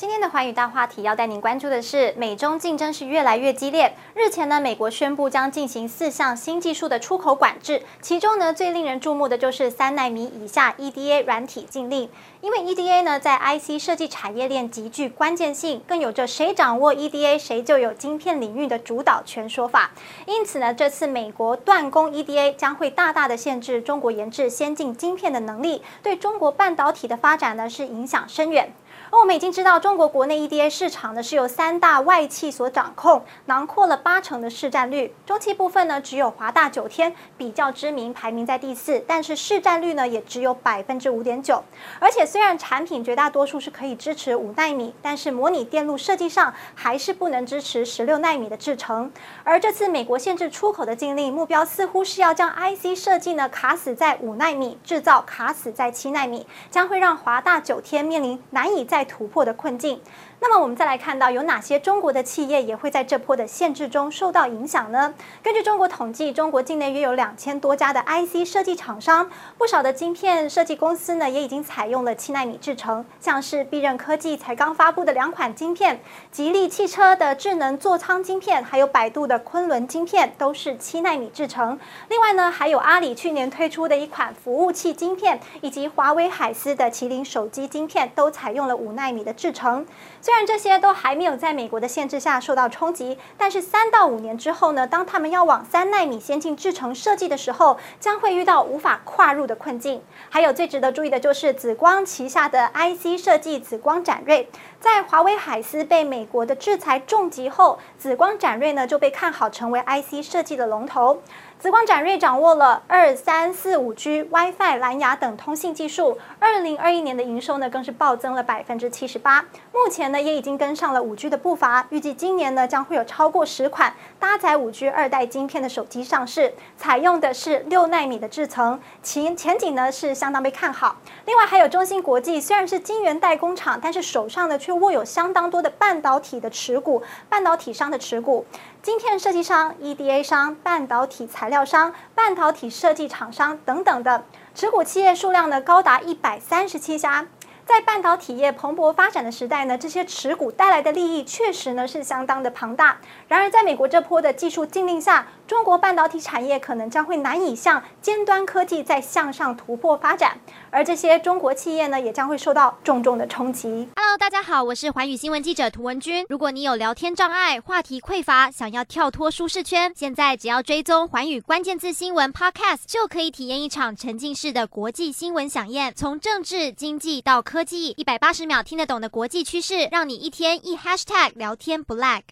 今天的寰宇大话题要带您关注的是，美中竞争是越来越激烈。日前呢，美国宣布将进行四项新技术的出口管制，其中呢最令人注目的就是三纳米以下 EDA 软体禁令。因为 EDA 呢在 IC 设计产业链极具关键性，更有着谁掌握 EDA 谁就有晶片领域的主导权说法。因此呢，这次美国断供 EDA 将会大大的限制中国研制先进晶片的能力，对中国半导体的发展呢是影响深远。而我们已经知道，中国国内 EDA 市场呢是由三大外企所掌控，囊括了八成的市占率。中期部分呢，只有华大九天比较知名，排名在第四，但是市占率呢也只有百分之五点九。而且虽然产品绝大多数是可以支持五纳米，但是模拟电路设计上还是不能支持十六纳米的制程。而这次美国限制出口的禁令，目标似乎是要将 IC 设计呢卡死在五纳米，制造卡死在七纳米，将会让华大九天面临难以突破的困境。那么我们再来看到有哪些中国的企业也会在这波的限制中受到影响呢？根据中国统计，中国境内约有两千多家的 IC 设计厂商，不少的晶片设计公司呢也已经采用了七纳米制程，像是必任科技才刚发布的两款晶片，吉利汽车的智能座舱晶片，还有百度的昆仑晶片都是七纳米制程。另外呢，还有阿里去年推出的一款服务器晶片，以及华为海思的麒麟手机晶片都采用了五纳米的制程。虽然这些都还没有在美国的限制下受到冲击，但是三到五年之后呢，当他们要往三奈米先进制程设计的时候，将会遇到无法跨入的困境。还有最值得注意的就是紫光旗下的 IC 设计紫光展锐，在华为海思被美国的制裁重击后，紫光展锐呢就被看好成为 IC 设计的龙头。紫光展锐掌握了二三四五 G、WiFi、蓝牙等通信技术。二零二一年的营收呢，更是暴增了百分之七十八。目前呢，也已经跟上了五 G 的步伐。预计今年呢，将会有超过十款搭载五 G 二代晶片的手机上市，采用的是六纳米的制程，其前景呢是相当被看好。另外还有中芯国际，虽然是晶圆代工厂，但是手上呢却握有相当多的半导体的持股，半导体商的持股。晶片设计商、EDA 商、半导体材料商、半导体设计厂商等等的持股企业数量呢，高达一百三十七家。在半导体业蓬勃发展的时代呢，这些持股带来的利益确实呢是相当的庞大。然而，在美国这波的技术禁令下，中国半导体产业可能将会难以向尖端科技再向上突破发展，而这些中国企业呢，也将会受到重重的冲击。Hello，大家好，我是环宇新闻记者涂文君。如果你有聊天障碍、话题匮乏，想要跳脱舒适圈，现在只要追踪环宇关键字新闻 Podcast，就可以体验一场沉浸式的国际新闻饗宴，从政治、经济到科科技，一百八十秒听得懂的国际趋势，让你一天一 Hashtag 聊天不 lag。